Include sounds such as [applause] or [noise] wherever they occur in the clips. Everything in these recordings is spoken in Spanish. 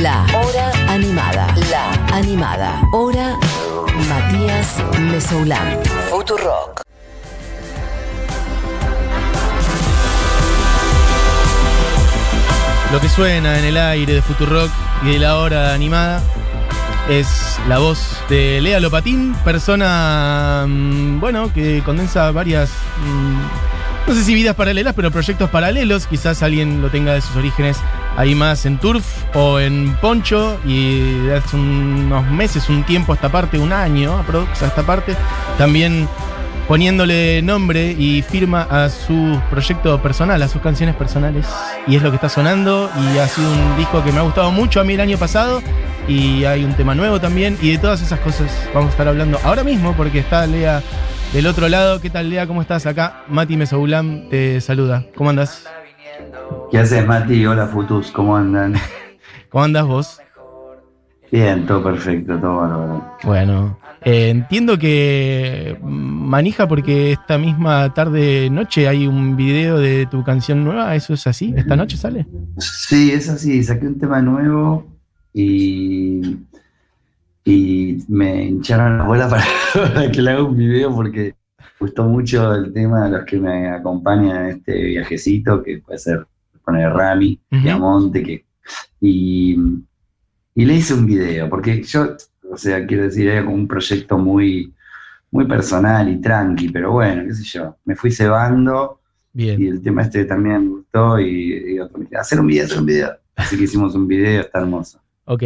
La Hora Animada. La Animada. Hora Matías Mesoulán. Futurock. Lo que suena en el aire de Futurock y de la hora animada es la voz de Lea Lopatín, persona, mm, bueno, que condensa varias, mm, no sé si vidas paralelas, pero proyectos paralelos. Quizás alguien lo tenga de sus orígenes ahí más en Turf o en Poncho y hace unos meses, un tiempo a esta parte, un año a esta parte, también poniéndole nombre y firma a su proyecto personal, a sus canciones personales. Y es lo que está sonando y ha sido un disco que me ha gustado mucho a mí el año pasado y hay un tema nuevo también y de todas esas cosas vamos a estar hablando ahora mismo porque está Lea del otro lado. ¿Qué tal Lea? ¿Cómo estás acá? Mati Mesoulam te saluda. ¿Cómo andas? ¿Qué haces, Mati? Hola, Futus, ¿cómo andan? [laughs] ¿Cómo andas vos? Bien, todo perfecto, todo bárbaro. Bueno, eh, entiendo que manija porque esta misma tarde noche hay un video de tu canción nueva, ¿eso es así? ¿Esta noche sale? Sí, es así, saqué un tema nuevo y, y me hincharon la bola [laughs] para, que le haga un video porque gustó mucho el tema de los que me acompañan en este viajecito, que puede ser poner Rami, Ujú. Diamonte, que, y, y le hice un video, porque yo, o sea, quiero decir, era como un proyecto muy, muy personal y tranqui, pero bueno, qué sé yo, me fui cebando y el tema este también me gustó y, y otro hacer un video, hacer un video. Así que hicimos un video, está hermoso. Ok.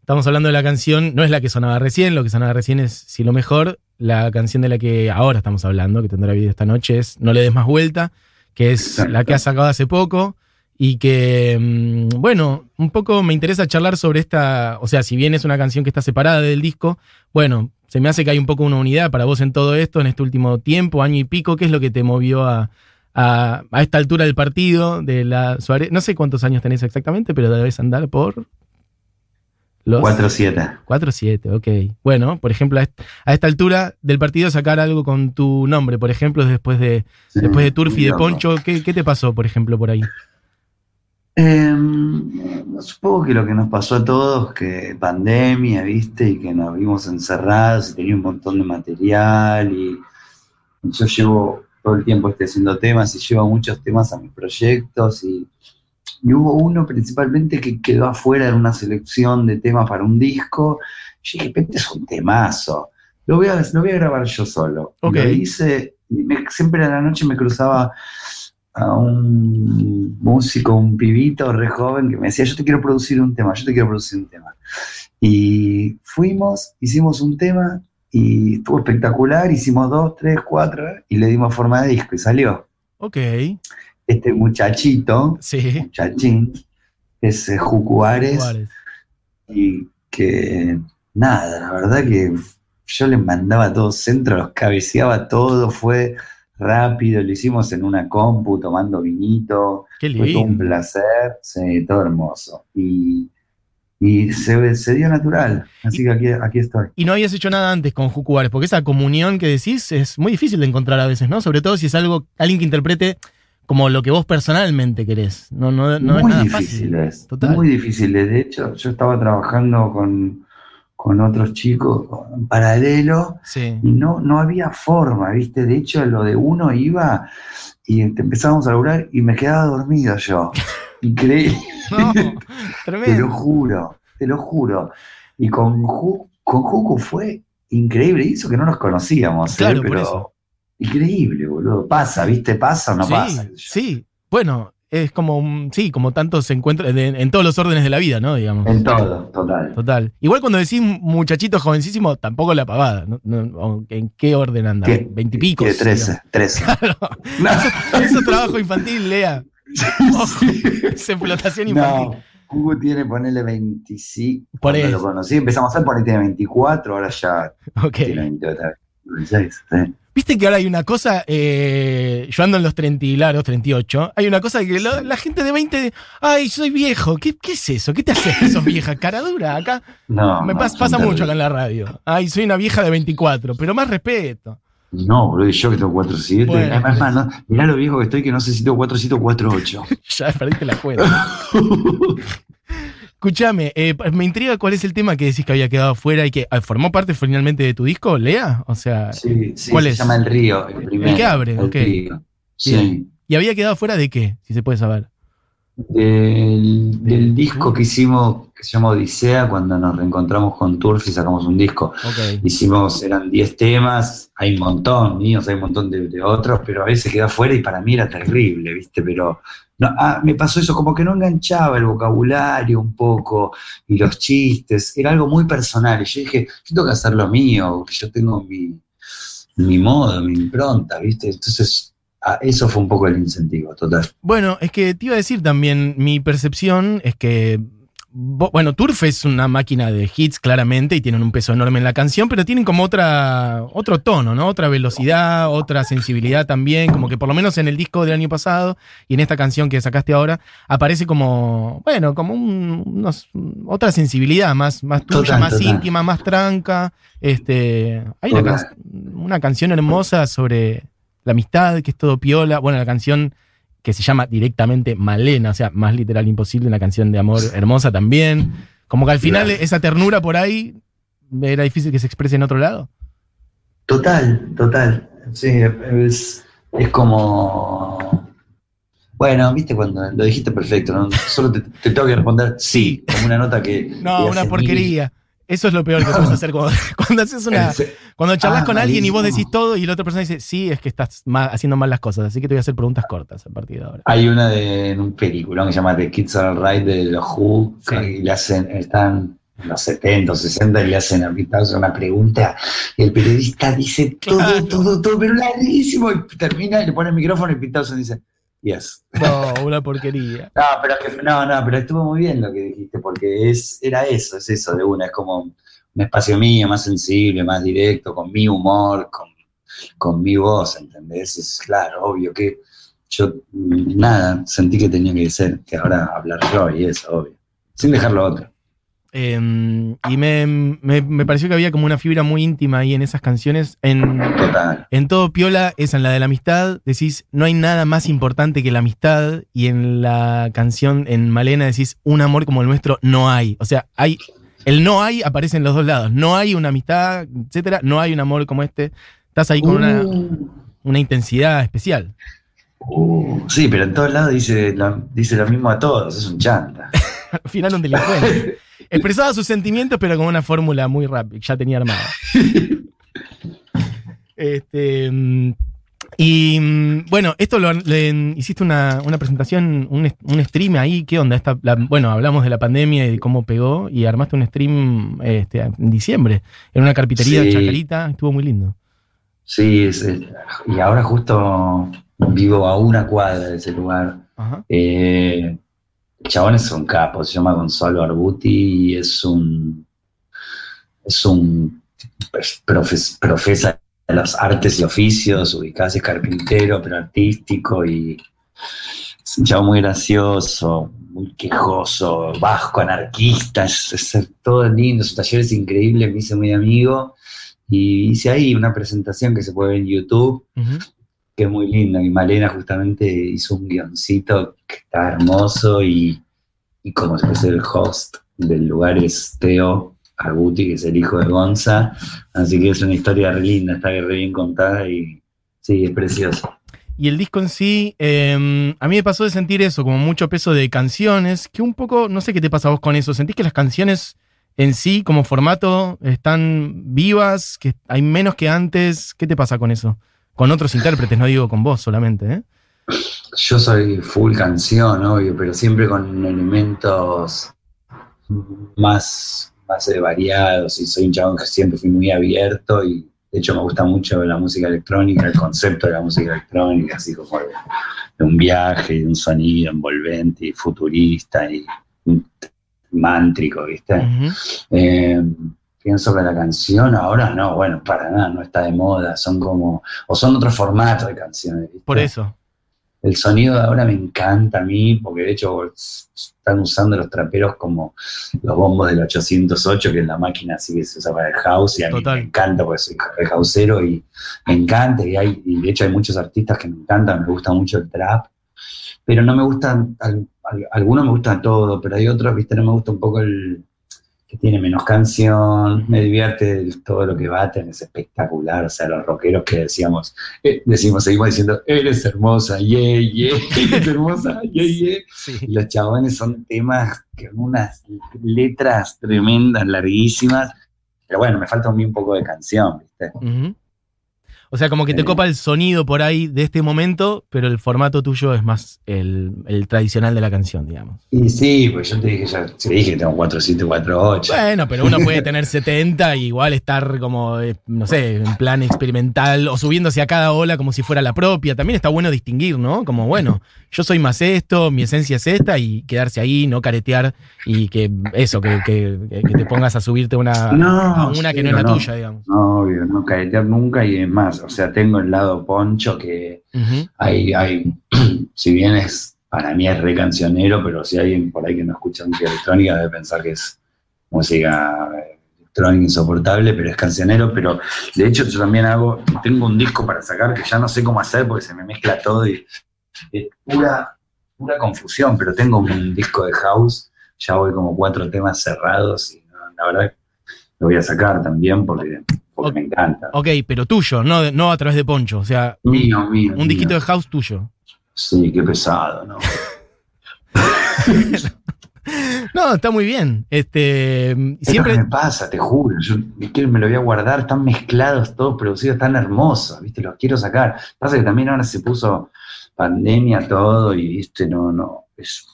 Estamos hablando de la canción, no es la que sonaba recién, lo que sonaba recién es Si lo mejor. La canción de la que ahora estamos hablando, que tendrá video esta noche, es No le des más vuelta, que es Exacto. la que has sacado hace poco. Y que, mm, bueno, un poco me interesa charlar sobre esta. O sea, si bien es una canción que está separada del disco, bueno, se me hace que hay un poco una unidad para vos en todo esto, en este último tiempo, año y pico. ¿Qué es lo que te movió a, a, a esta altura del partido? De la Suárez? No sé cuántos años tenés exactamente, pero debes andar por. Los 4-7. 4-7, ok. Bueno, por ejemplo, a est- a esta altura del partido sacar algo con tu nombre, por ejemplo, después de, Sí, después de Turf y muy de. Poncho, ¿qué, qué te pasó, por ejemplo, por ahí? Em, supongo que lo que nos pasó a todos, que pandemia, viste, y que nos vimos encerrados y tenía un montón de material y yo llevo todo el tiempo estoy haciendo temas y llevo muchos temas a mis proyectos y, y hubo uno principalmente que quedó afuera en una selección de temas para un disco. Yo dije, este es un temazo, lo voy a, lo voy a grabar yo solo. Y Ok. Lo hice, y me- siempre a la noche me cruzaba a un músico, un pibito re joven que me decía, yo te quiero producir un tema, yo te quiero producir un tema. Y fuimos, hicimos un tema y estuvo espectacular, hicimos dos, tres, cuatro y le dimos forma de disco y salió. Ok, Este muchachito, sí. muchachín, es eh, Jucu Ares, Juárez. y que nada, la verdad que yo les mandaba todo centro, los cabeceaba todo, fue rápido, lo hicimos en una compu tomando vinito, Qué fue todo un lindo. placer, sí, todo hermoso. Y, y se, se dio natural, así que aquí, aquí estoy. Y no habías hecho nada antes con Jucu Juárez, porque esa comunión que decís es muy difícil de encontrar a veces, ¿no? Sobre todo si es algo, alguien que interprete como lo que vos personalmente querés. No, no, no es muy nada difícil fácil. es, Total. muy difícil es. De hecho, yo estaba trabajando con, con otros chicos en paralelo Sí. y no, no había forma, ¿viste? De hecho, lo de uno iba y empezábamos a laburar y me quedaba dormido yo. [laughs] Increíble, No, [laughs] te lo tremendo. juro, te lo juro. Y con, Ju- con Juco fue increíble, eso que no nos conocíamos, ¿eh? Claro, pero. Increíble, boludo. Pasa, ¿viste? Pasa o no sí, pasa. sí. Bueno, es como, un- sí, como tantos encuentros de- en todos los órdenes de la vida, ¿no? Digamos. En todo, total. Total. Igual cuando decís muchachito jovencísimo, tampoco la pavada. ¿no? ¿En qué orden anda? Veintipicos. ¿Qué? 13, 13. [laughs] No, Eso es trabajo infantil, Lea. [laughs] Ojo, es explotación infantil. no. Hugo tiene, ponele 25. Por eso. lo conocí, empezamos a ver, por ahí tiene 24, ahora ya Ok. tiene 28, 26. ¿sí? Viste que ahora hay una cosa, eh, yo ando en los 30 y largos, 38, hay una cosa que lo- la gente de 20, ay, soy viejo, ¿qué, qué es eso? ¿Qué te haces que sos vieja? Cara dura, acá No, me no, pas- pasa mucho terribles. acá en la radio. Ay, soy una vieja de 24, pero más respeto. No, y yo que tengo 4-7. Bueno, Además, no, mirá lo viejo que estoy, que no sé si tengo 4-7 o 4-8. [laughs] Ya perdiste la cuenta. [laughs] Escúchame, eh, me intriga cuál es el tema que decís que había quedado afuera y que ah, formó parte finalmente de tu disco, Lea. O sea, Sí, sí, ¿Cuál se es? llama El Río, el primero. que abre, El ok. Río. Sí. ¿y había quedado afuera de qué? Si se puede saber. Del, disco que hicimos, que se llama Odisea, cuando nos reencontramos con Turf y sacamos un disco. Ok. Hicimos, eran 10 temas, hay un montón, míos, hay un montón de, de otros, pero a veces quedó afuera y para mí era terrible, ¿viste? Pero ah, me pasó eso, como que no enganchaba el vocabulario un poco y los chistes, era algo muy personal. Y yo dije, yo tengo que hacer lo mío, yo tengo mi, mi modo, mi impronta, ¿viste? Entonces, ah, eso fue un poco el incentivo, total. Bueno, es que te iba a decir también, mi percepción es que, bueno, Turf es una máquina de hits claramente y tienen un peso enorme en la canción, pero tienen como otra, otro tono, ¿no? Otra velocidad, otra sensibilidad también, como que por lo menos en el disco del año pasado y en esta canción que sacaste ahora, aparece como, bueno, como un- unos- otra sensibilidad más, más tuya, Total, más total. íntima, más tranca. Este, hay una, can- una canción hermosa sobre la amistad, que es todo piola. Bueno, la canción que se llama directamente Malena, o sea, más literal imposible, una canción de amor hermosa también. Como que al final Claro. esa ternura por ahí era difícil que se exprese en otro lado. Total, total. Sí, es, es como. Bueno, viste cuando lo dijiste perfecto, ¿no? Solo te, te tengo que responder sí, como una nota que. No, una porquería. Eso es lo peor que puedes hacer cuando, [laughs] cuando haces una. Cuando charlas Ah, con alguien y vos decís todo y la otra persona dice, sí, es que estás haciendo mal las cosas, así que te voy a hacer preguntas cortas a partir de ahora. Hay una de en un película que se llama The Kids Are Alright de los Who, Sí. y le hacen, están en los 70 o 60 y le hacen a Townshend una pregunta y el periodista dice todo, Claro. todo, todo, pero larguísimo y termina y le pone el micrófono y Townshend dice, yes. No, una porquería. [laughs] No, pero que, no, no, pero estuvo muy bien lo que dijiste, porque es, era eso, es eso de una, es como un espacio mío, más sensible, más directo, con mi humor, con, con mi voz, ¿entendés? Es claro, obvio que yo, nada, sentí que tenía que ser, que ahora hablar yo y eso, obvio. Sin dejarlo otro. Eh, y me, me- me pareció que había como una fibra muy íntima ahí en esas canciones. En, Total. en todo Piola, esa en la de la amistad, decís, no hay nada más importante que la amistad. Y en la canción, en Malena, decís, un amor como el nuestro no hay. O sea, hay. El no hay aparece en los dos lados. No hay una amistad, etcétera. No hay un amor como este. Estás ahí con una, Uh, una intensidad especial. uh, sí, pero en todos lados dice dice lo mismo a todos, es un chanta. [laughs] Al final, un delincuente. [laughs] Expresaba sus sentimientos, pero con una fórmula muy rápida, ya tenía armada. [laughs] Este, y bueno, esto lo le- hiciste una, una presentación, un, un stream ahí, ¿qué onda? Esta, la- bueno, hablamos de la pandemia y de cómo pegó, y armaste un stream este, en diciembre, en una carpintería Sí. Chacarita, estuvo muy lindo. Sí, es- es- y ahora justo vivo a una cuadra de ese lugar. Ajá. Eh, el chabón es un capo, se llama Gonzalo Arbuti y es un es un profes- profesa de las artes y oficios, ubicás, es carpintero, pero artístico y es un chabón muy gracioso, muy quejoso, vasco, anarquista, es, es todo lindo, su taller es increíble, me hice muy amigo y hice ahí una presentación que se puede ver en YouTube. Que es muy linda. Y Malena justamente hizo un guioncito que está hermoso y, y como si fuese el host del lugar es Teo Arbuti, que es el hijo de Gonza. Así que es una historia re linda, está re bien contada y sí, es precioso. Y el disco en sí, eh, a mí me pasó de sentir eso, como mucho peso de canciones, que un poco, no sé qué te pasa a vos con eso, ¿sentís que las canciones en sí, como formato, están vivas, que hay menos que antes? ¿Qué te pasa con eso? Con otros intérpretes, no digo con vos solamente, ¿eh? Yo soy full canción, obvio, pero siempre con elementos más, más variados y soy un chabón que siempre fui muy abierto y de hecho me gusta mucho la música electrónica, el concepto de la música electrónica, así como de, de un viaje y de un sonido envolvente y futurista y mántrico, ¿viste? Eh, pienso que la canción ahora no, bueno, para nada, no está de moda, son como, o son otros formatos de canciones, ¿viste? Por eso. El sonido de ahora me encanta a mí, porque de hecho están usando los traperos como los bombos del 808, que es la máquina así que se usa para el house, y a mí Total. me encanta porque soy houseero y me encanta, y, hay, y de hecho hay muchos artistas que me encantan, me gusta mucho el trap, pero no me gustan, al- al- algunos me gustan todo, pero hay otros, viste, no me gusta un poco el que tiene menos canción, me divierte todo lo que baten, es espectacular, o sea, los rockeros que decíamos, eh, decimos, seguimos diciendo, eres hermosa, yeah, yeah, [laughs] eres hermosa, yeah, yeah. Sí. Y los chabones son temas con unas letras tremendas, larguísimas, pero bueno, me falta a mí un poco de canción, ¿viste? Ujú. O sea, como que te copa el sonido por ahí de este momento, pero el formato tuyo es más el, el tradicional de la canción, digamos. Y sí, pues yo te dije, ya te dije que tengo 4748. Bueno, pero uno puede [laughs] tener 70 y igual estar como, eh, no sé, en plan experimental o subiéndose a cada ola como si fuera la propia. También está bueno distinguir, ¿no? Como, bueno, yo soy más esto, mi esencia es esta y quedarse ahí, no caretear y que eso, que, que- que te pongas a subirte una, No, a una que no es la no. tuya, digamos. No, obvio, no caretear nunca y es más, o sea, tengo el lado poncho que hay, hay, [clears throat] si bien es, para mí es re cancionero, pero si alguien por ahí que no escucha música electrónica debe pensar que es música electrónica insoportable, pero es cancionero, pero de hecho yo también hago, tengo un disco para sacar que ya no sé cómo hacer porque se me mezcla todo y es pura, pura confusión, pero tengo un disco de house, ya voy como cuatro temas cerrados y no, la verdad lo voy a sacar también porque, porque me encanta. Ok, pero tuyo, no, no a través de Poncho. O sea, Mío, mío. un disquito mío. de house tuyo. Sí, qué pesado, ¿no? [laughs] No, está muy bien. Este, Siempre me pasa, te juro. Yo me lo voy a guardar, están mezclados, todos producidos, tan hermosos, ¿viste? Los quiero sacar. Pasa que también ahora se puso pandemia todo y, ¿viste? No, no. Es,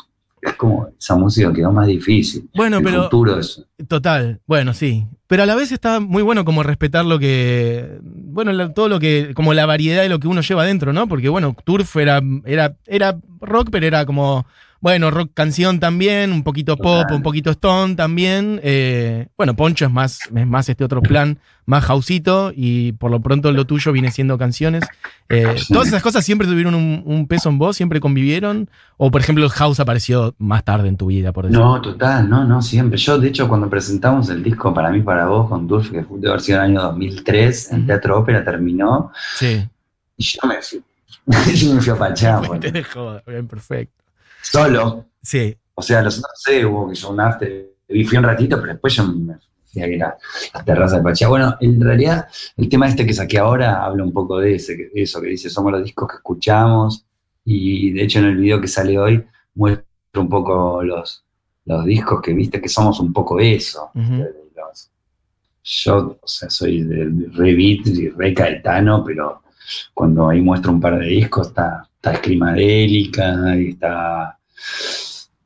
es como esa música quedó más difícil. Bueno, El pero. futuro es. Total, bueno, sí. Pero a la vez está muy bueno como respetar lo que. Bueno, la- todo lo que. Como la variedad de lo que uno lleva adentro, ¿no? Porque, bueno, Turf era, era, era rock, pero era como. Bueno, rock canción también, un poquito pop, Total. un poquito stone también. eh, bueno, Poncho es más, es más este otro plan, más houseito, y por lo pronto lo tuyo viene siendo canciones. Eh. ¿Todas esas cosas siempre tuvieron un, un peso en vos? ¿Siempre convivieron? ¿O, por ejemplo, el house apareció más tarde en tu vida, por decirlo? No, total, no, no, siempre. Yo, de hecho, cuando presentamos el disco Para mí, para vos, con Durf, que fue de haber sido el año 2003, en Ujú. Teatro Ópera terminó, Sí. y yo me fui, [laughs] yo me fui a Pachá, [laughs] Te dejó, bien, perfecto. Solo, Sí, O sea, los otros no sé, hubo que yo un after, y fui un ratito, pero después yo me fui a ir a las terrazas de Pachá. Bueno, en realidad, el tema este que saqué ahora habla un poco de, ese, de eso, que dice, somos los discos que escuchamos, y de hecho en el video que sale hoy muestro un poco los, los discos que viste, que somos un poco eso. De los- yo, o sea, soy del re beat y re caetano, pero cuando ahí muestro un par de discos está, está Scrimadélica y está,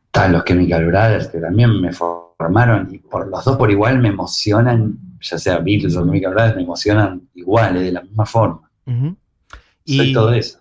están los Chemical Brothers que también me formaron y por los dos por igual me emocionan, ya sea Beatles o Chemical Brothers, me emocionan igual, eh, de la misma forma. Soy Y todo eso.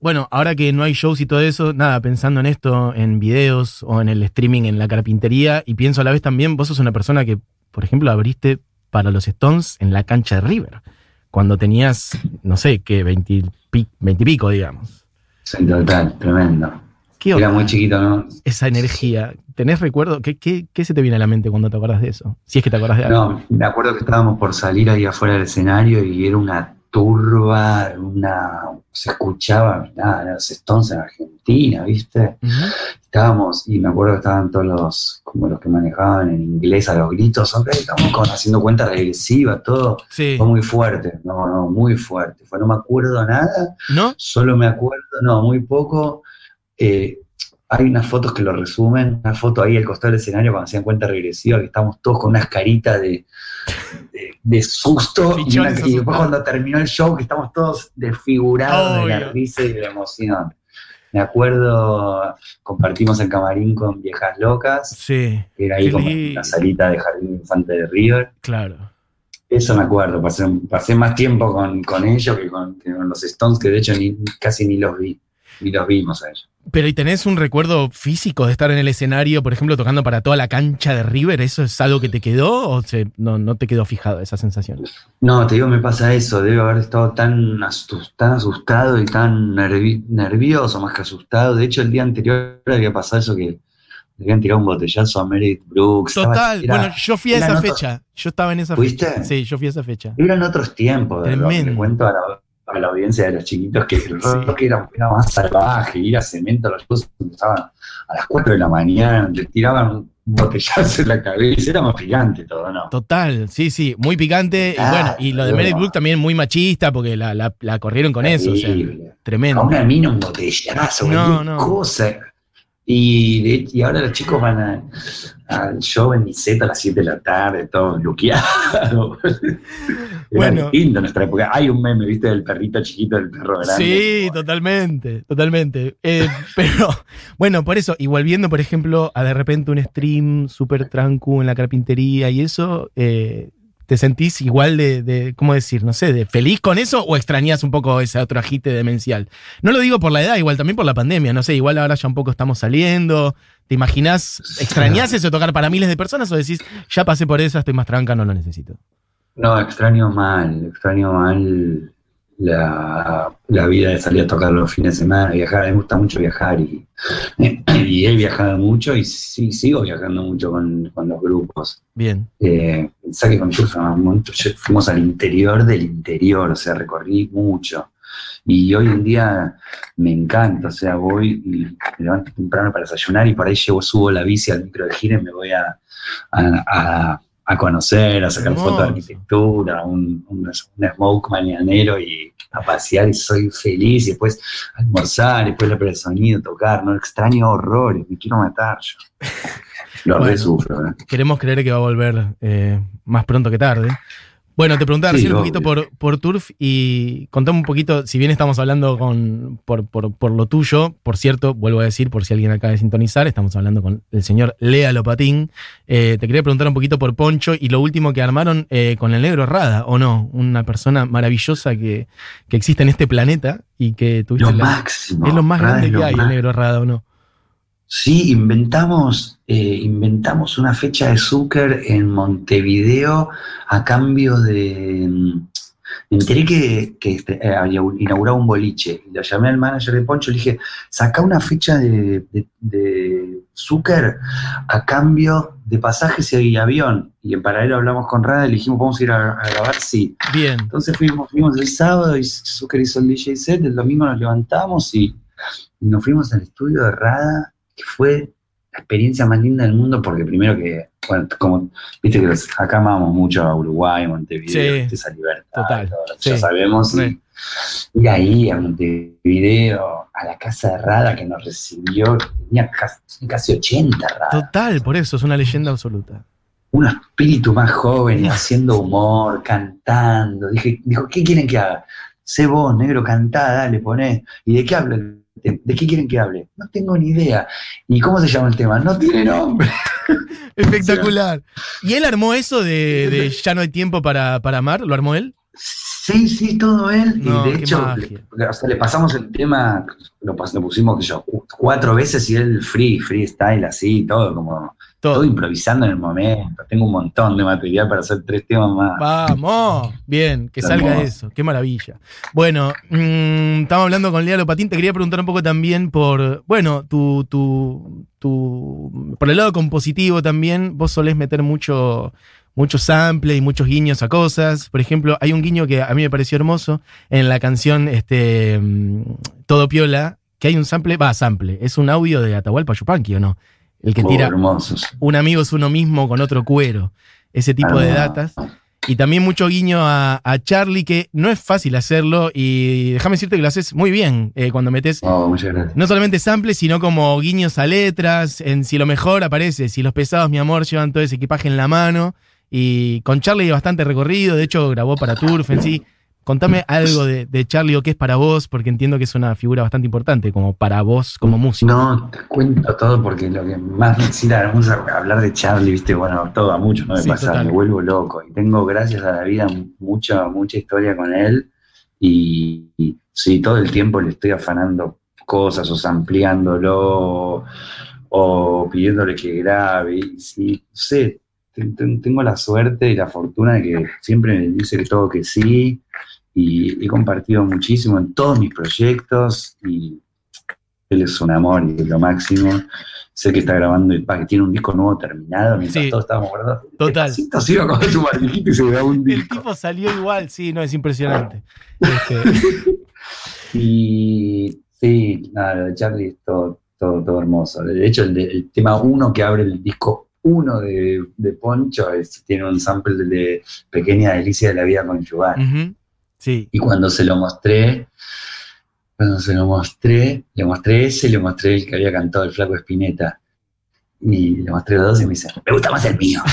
bueno, ahora que no hay shows y todo eso, nada, pensando en esto, en videos o en el streaming, en la carpintería, y pienso a la vez también, vos sos una persona que, por ejemplo, abriste para los Stones en la cancha de River, cuando tenías, no sé, qué, 20 y pi- 20 y pico, digamos. Soy total, tremendo. ¿Qué Era muy chiquito, ¿no? esa energía? ¿Tenés recuerdo? ¿Qué, qué, qué se te viene a la mente cuando te acuerdas de eso? Si es que te acuerdas de algo. No, me acuerdo que estábamos por salir ahí afuera del escenario y era una turba, una se escuchaba, nada, los Stones en Argentina, ¿viste? Estábamos, y me acuerdo que estaban todos los, como los que manejaban en inglés a los gritos, ok, estamos con- haciendo cuenta regresiva, todo. Sí. Fue muy fuerte, no, no, muy fuerte. Fue, no me acuerdo nada, ¿No? solo me acuerdo, no, muy poco. eh, hay unas fotos que lo resumen, una foto ahí al costado del escenario cuando hacían cuenta regresiva, que estamos todos con unas caritas de, de, de susto, y, una- y después cuando terminó el show, que estamos todos desfigurados de la risa y de la emoción. Me acuerdo, compartimos el camarín con Viejas Locas, Sí, que era ahí como la salita de Jardín Infante de River. claro. Eso me acuerdo, pasé, pasé más tiempo con, con ellos que con, que con los Stones, que de hecho ni, casi ni los vi, ni los vimos a ellos. Pero ¿y tenés un recuerdo físico de estar en el escenario, por ejemplo, tocando para toda la cancha de River? ¿Eso es algo que te quedó o se- no, no te quedó fijado esa sensación? No, te digo, me pasa eso, debe haber estado tan, asus- tan asustado y tan nervi- nervioso, más que asustado. De hecho, el día anterior había pasado eso que le habían tirado un botellazo a Meredith Brooks. Total, era- bueno, yo fui a esa otros- fecha. Yo estaba en esa ¿Fuiste? fecha. Sí, yo fui a esa fecha. Eran otros tiempos, Tremendo. te cuento ahora. A la audiencia de los chiquitos que el rock era, era, más salvaje, ir a cemento, los chicos empezaban a las 4 de la mañana, le tiraban un botellazo en la cabeza, era más picante todo, ¿no? Total, sí, sí, muy picante. y bueno, y lo de Meredith Brooke también muy machista, porque la, la, la corrieron con eso, o sea, tremendo. A una mina un botellazo, no, no. cosa. Y, y ahora los chicos van al show en Niceto a las 7 de la tarde, todo bloqueado. [laughs] bueno, distinto nuestra época. Hay un meme, ¿viste? Del perrito chiquito, del perro grande. Sí, totalmente, totalmente. Eh, [laughs] pero, bueno, por eso, y volviendo, por ejemplo, a de repente un stream súper tranquilo en la carpintería y eso, eh, ¿Te sentís igual de, ¿cómo decir? No sé, de feliz con eso o extrañas un poco ese otro agite demencial? No lo digo por la edad, igual también por la pandemia, no sé, igual ahora ya un poco estamos saliendo. ¿Te imaginas, extrañas [laughs] eso tocar para miles de personas o decís, ya pasé por eso, estoy más tranca, no lo necesito? No, extraño mal, extraño mal la, vida de salir a tocar los fines de semana, viajar, me gusta mucho viajar y, [clears throat] y he viajado mucho y sí, sigo viajando mucho con, los grupos. Bien. Eh, que con fuimos al interior del interior, o sea, recorrí mucho. Y hoy en día me encanta, o sea, voy y me levanto temprano para desayunar y por ahí llevo, subo la bici al micro de gira y me voy a, a a conocer, a sacar fotos de arquitectura, un, un, smoke mañanero y a pasear y soy feliz y después almorzar, y después la el sonido, tocar, no extraño horrores, me quiero matar yo. [laughs] Lo bueno, ¿eh? Queremos creer que va a volver eh, más pronto que tarde. Bueno, te preguntaba recién un poquito por, por Turf y contame un poquito, si bien estamos hablando con, por, por, lo tuyo, por cierto, vuelvo a decir, por si alguien acaba de sintonizar, estamos hablando con el señor Lea Lopatín. Eh, te quería preguntar un poquito por Poncho y lo último que armaron eh, con el negro Rada, ¿o no? Una persona maravillosa que, existe en este planeta y que tuviste. Lo máximo. Es lo más grande que hay, el negro Rada, ¿o no? Sí, inventamos, eh, inventamos una fecha de Zucker en Montevideo a cambio de... Mm, me enteré que, que este, eh, había inaugurado un boliche. Lo llamé al manager de Poncho y le dije, saca una fecha de, de, Zucker a cambio de pasajes y avión. Y en paralelo hablamos con Rada y le dijimos, vamos a ir a, grabar, sí. Bien. Entonces fuimos, fuimos el sábado y Zucker hizo el DJ set, el domingo nos levantamos y, y nos fuimos al estudio de Rada que fue la experiencia más linda del mundo porque primero que, bueno, como viste que acá amamos mucho a Uruguay, Montevideo, esa libertad, total, ya sabemos. Y, ahí a Montevideo, a la casa de Rada que nos recibió, tenía casi, 80 Rada. Total, por eso es una leyenda absoluta un espíritu más joven, [laughs] haciendo humor, cantando. Dije, dijo, ¿qué quieren que haga? Sé vos, negro, cantá, dale, poné. ¿Y de qué habla ¿De qué quieren que hable? No tengo ni idea. ¿Y cómo se llama el tema? No tiene nombre. [laughs] Espectacular. ¿Y él armó eso de, Ya no hay tiempo para, amar? ¿Lo armó él? Sí, sí, todo él. y de hecho, le, pasamos el tema, lo, lo pusimos yo, cuatro veces y él free, freestyle, así, todo como todo. improvisando en el momento. Tengo un montón de material para hacer tres temas más. Vamos, bien, que salga eso. Qué maravilla. Bueno, mm, estamos hablando con Lea Lopatín. Te quería preguntar un poco también por, bueno, tu, tu, tu, por el lado compositivo también. Vos solés meter mucho muchos samples y muchos guiños a cosas. Por ejemplo, hay un guiño que a mí me pareció hermoso en la canción este, mm, Todo Piola, que hay un sample, va, sample, es un audio de Atahualpa Yupanqui, ¿o no? El que tira un amigo es uno mismo con otro cuero. Ese tipo de ah. datas. Y también mucho guiño a, Charlie, que no es fácil hacerlo. Y déjame decirte que lo haces muy bien eh, cuando metes oh, no solamente samples, sino como guiños a letras. En Si lo mejor aparece, Si los pesados, mi amor, llevan todo ese equipaje en la mano. Y con Charlie hay bastante recorrido. De hecho, grabó para Turf en sí. Contame [clears throat] algo de, Charlie o qué es para vos, porque entiendo que es una figura bastante importante como para vos, como músico. No, te cuento todo porque lo que más me excita hablar de Charlie, viste, bueno, todo a muchos no me pasa, me vuelvo loco. Y tengo, gracias a la vida, mucha, mucha historia con él. Y, sí, todo el tiempo le estoy afanando cosas o ampliándolo o, pidiéndole que grabe. Y sí, sé, tengo la suerte y la fortuna de que siempre me dice que todo que sí y he compartido muchísimo en todos mis proyectos y él es un amor y es lo máximo. Sé que está grabando y que tiene un disco nuevo terminado mientras Sí. todos estábamos guardados. Total. Despacito se iba con su y se grabó un El disco. tipo salió igual, sí, no, es impresionante. Este, [laughs] Y sí, nada, lo de Charlie es todo, todo, todo hermoso. De hecho, el, de- el tema uno que abre el disco uno de, de Poncho es- tiene un sample de Pequeña Delicia de la Vida Conyugal. ujú, sí. Y cuando se lo mostré, cuando se lo mostré, le mostré ese y le mostré el que había cantado el flaco Espineta. Y le mostré los dos y me dice, me gusta más el mío. [laughs]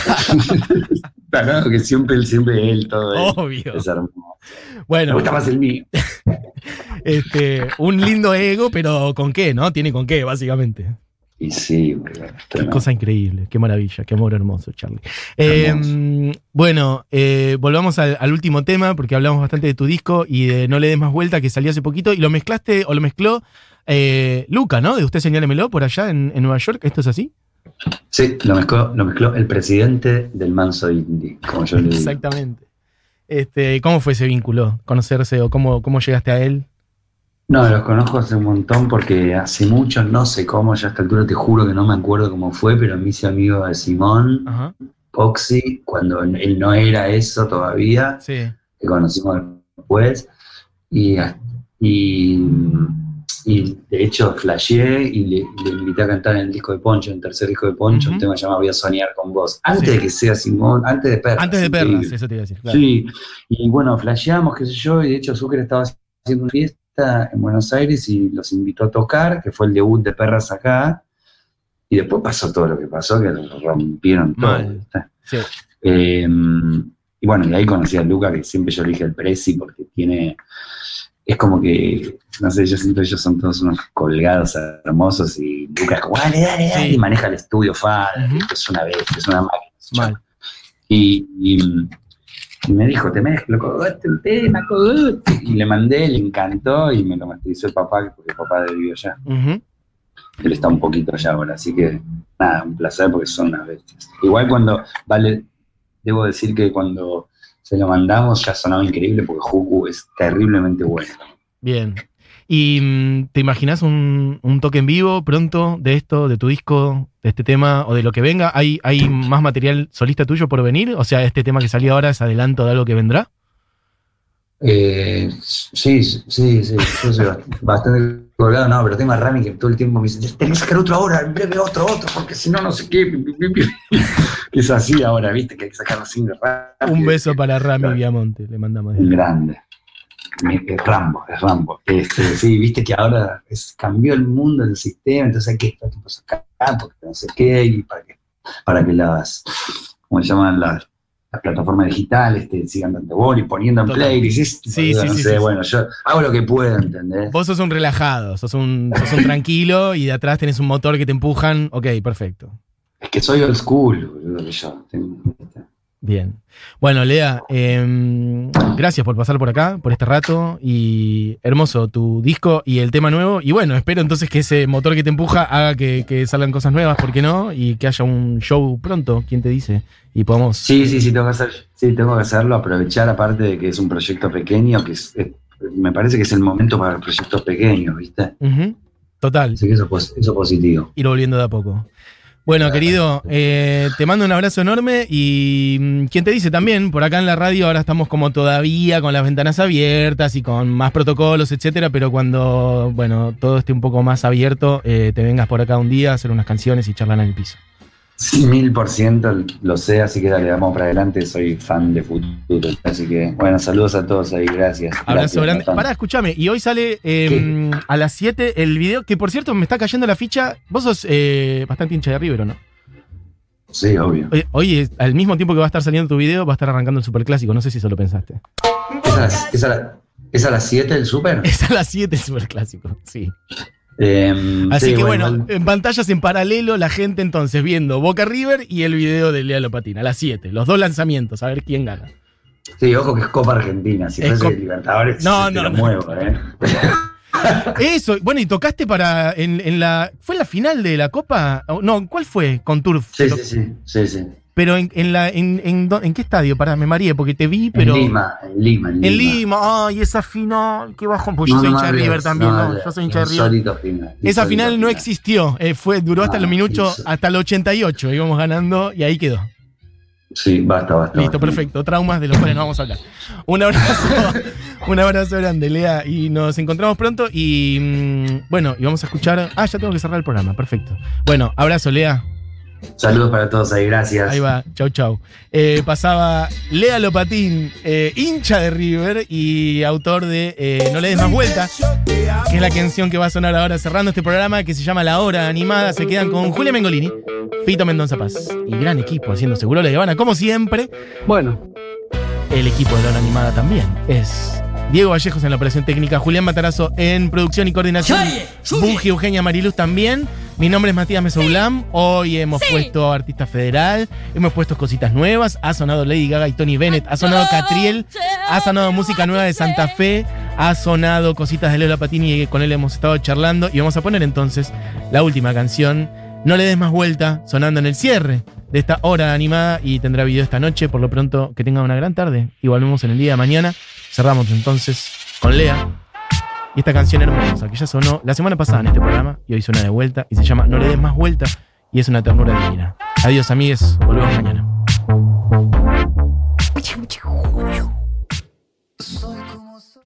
Claro que siempre siempre él, todo él. Obvio. Es hermoso. Me Bueno, gusta más el mío. [laughs] este, un lindo ego, pero ¿con qué, no? Tiene con qué, básicamente. Y sí, Qué cosa increíble, qué maravilla, qué amor hermoso, Charlie. Eh, bueno, eh, volvamos al, al último tema, porque hablamos bastante de tu disco y de No le des más vuelta, que salió hace poquito, y lo mezclaste o lo mezcló eh, Luca, ¿no? De Usted Señálemelo, por allá en, en Nueva York. ¿Esto es así? Sí, lo mezcló, lo mezcló el presidente del Manso Indie, como yo le digo. Exactamente. Este, ¿Cómo fue ese vínculo? ¿Conocerse o cómo, cómo llegaste a él? No, los conozco hace un montón porque hace mucho, no sé cómo, ya a esta altura te juro que no me acuerdo cómo fue, pero me hice amigo de Simón Ajá. Poxy, cuando él no era eso todavía, Sí. que conocimos después, y, y, y de hecho flasheé y le, le invité a cantar en el disco de Poncho, en el tercer disco de Poncho, un tema llamado Voy a soñar con vos, antes Sí. de que sea Simón, antes de Perras. Antes de increíble. Perlas, eso te iba a decir. claro. Sí, y bueno, flasheamos, qué sé yo, y de hecho Zucker estaba haciendo una fiesta en Buenos Aires y los invitó a tocar, que fue el debut de Perras acá, y después pasó todo lo que pasó, que rompieron todo. Mal. Sí. Eh, y bueno, y ahí conocí a Luca, que siempre yo le dije el Prezi, porque tiene, es como que, no sé, yo siento que ellos son todos unos colgados hermosos, y Luca es como, dale, dale, dale, Sí. y maneja el estudio Ujú. es una bestia, es una máquina. Y- y me dijo, te mezclo, cogote, un tema, cogote. Y le mandé, le encantó y me lo masterizó el papá, porque el papá vivió allá. Ujú. Él está un poquito allá ahora, así que nada, un placer porque son unas bestias. Igual cuando, vale, debo decir que cuando se lo mandamos ya sonaba increíble porque Juku es terriblemente bueno. Bien. ¿Y mm, te imaginas un, un toque en vivo pronto de esto, de tu disco, de este tema o de lo que venga? ¿Hay, ¿Hay más material solista tuyo por venir? O sea, este tema que salió ahora es adelanto de algo que vendrá. Eh, sí, sí, sí, yo soy bast- bastante colgado, no, pero tengo a Rami que todo el tiempo me dice, tenés que sacar otro ahora, en breve otro, otro, porque si no, no sé qué. [laughs] Es así ahora, viste, que hay que sacarlo sin rápido. Un beso para Rami. Viamonte, le mandamos. El grande. Es Rambo, es Rambo. Este, sí, viste que ahora es- cambió el mundo, el sistema, entonces hay que estar tipo acá, porque no sé qué, y para que, para que las, ¿cómo se llaman? Las, las plataformas digitales te sigan dando bola y poniendo en Total. playlists. Sí, sí, no sí, sé, sí, bueno, yo hago lo que puedo, ¿entendés? Vos sos un relajado, sos un, sos un tranquilo y de atrás tenés un motor que te empujan. Ok, perfecto. Es que soy old school, boludo, que yo. tengo- Bien. Bueno, Lea, em, gracias por pasar por acá, por este rato. Y hermoso tu disco y el tema nuevo. Y bueno, espero entonces que ese motor que te empuja haga que, que salgan cosas nuevas, ¿por qué no? Y que haya un show pronto, ¿quién te dice? Y podamos. Sí, sí, sí, tengo que hacer, sí, tengo que hacerlo, aprovechar aparte de que es un proyecto pequeño, que es- es- me parece que es el momento para proyectos pequeños, ¿viste? Total. Así que eso, eso es positivo. ir volviendo de a poco. Bueno, querido, eh, te mando un abrazo enorme y mm, quién te dice también, por acá en la radio ahora estamos como todavía con las ventanas abiertas y con más protocolos, etcétera, pero cuando, bueno, todo esté un poco más abierto, eh, te vengas por acá un día a hacer unas canciones y charlan en el piso. Mil por ciento lo sé, así que dale, vamos para adelante, soy fan de futuro. Así que, bueno, saludos a todos ahí, gracias. Abrazo grande. Pará, escúchame, y hoy sale eh, a las 7 el video, que por cierto me está cayendo la ficha, vos sos eh, bastante hincha de River, ¿o no? Sí, obvio. Oye, Hoy, al mismo tiempo que va a estar saliendo tu video, va a estar arrancando el superclásico, no sé si eso lo pensaste. ¿Es a las, es a la- es a las 7 del súper? Es a las 7 el superclásico, sí. Eh, Así sí, que bueno, en pantallas en paralelo, la gente entonces viendo Boca River y el video de Lea Lopatina, a las 7. Los dos lanzamientos, a ver quién gana. Sí, ojo que es Copa Argentina, si Es fuese Libertadores, No, te no, lo no. muevo, ¿eh? [laughs] Eso, bueno, y tocaste para. En, en la, ¿Fue la final de la Copa? No, ¿cuál fue? Con Turf. Sí, sí, sí, sí, sí. Pero en, en la, en, en, ¿en qué estadio? Pará, me mareé porque te vi, pero. En Lima, en Lima, en Lima. En Lima, ay, esa final, qué bajón. Pues yo No, soy no hincha de River también, no, no, yo soy hincha de River. final, Esa final no existió, eh, fue, duró hasta Ah, el minuto, insólito. hasta el 88, íbamos ganando y ahí quedó. Sí, basta, basta. Listo, basta. perfecto. Traumas de los cuales no vamos a hablar. Un abrazo, [laughs] un abrazo grande, Lea. Y nos encontramos pronto. Y mm, bueno, y vamos a escuchar. Ah, ya tengo que cerrar el programa. Perfecto. Bueno, abrazo, Lea. Saludos para todos ahí, gracias. Ahí va. Chau, chau. Eh, pasaba Lea Lopatín, eh, hincha de River y autor de eh, No le des más vuelta, que es la canción que va a sonar ahora cerrando este programa que se llama La Hora Animada. Se quedan con Julia Mengolini, Fito Mendoza Paz y gran equipo haciendo seguro la Habana, como siempre. Bueno, El equipo de la hora animada también es Diego Vallejos en la operación técnica, Julián Matarazo en producción y coordinación, Buji Eugenia Mariluz también. Mi nombre es Matías Mesoulam. Hoy hemos puesto Artista Federal, hemos puesto cositas nuevas. Ha sonado Lady Gaga y Tony Bennett, ha sonado Catriel, ha sonado música nueva de Santa Fe, ha sonado cositas de Lola Patini y con él hemos estado charlando. Y vamos a poner entonces la última canción. No le des más vuelta, sonando en el cierre de esta hora animada y tendrá video esta noche. Por lo pronto, que tengan una gran tarde y volvemos en el día de mañana. Cerramos entonces con Lea y esta canción hermosa, que ya sonó la semana pasada en este programa, y hoy suena de vuelta, y se llama No le des más vuelta, y es una ternura divina. Adiós, amigues. Volvemos mañana.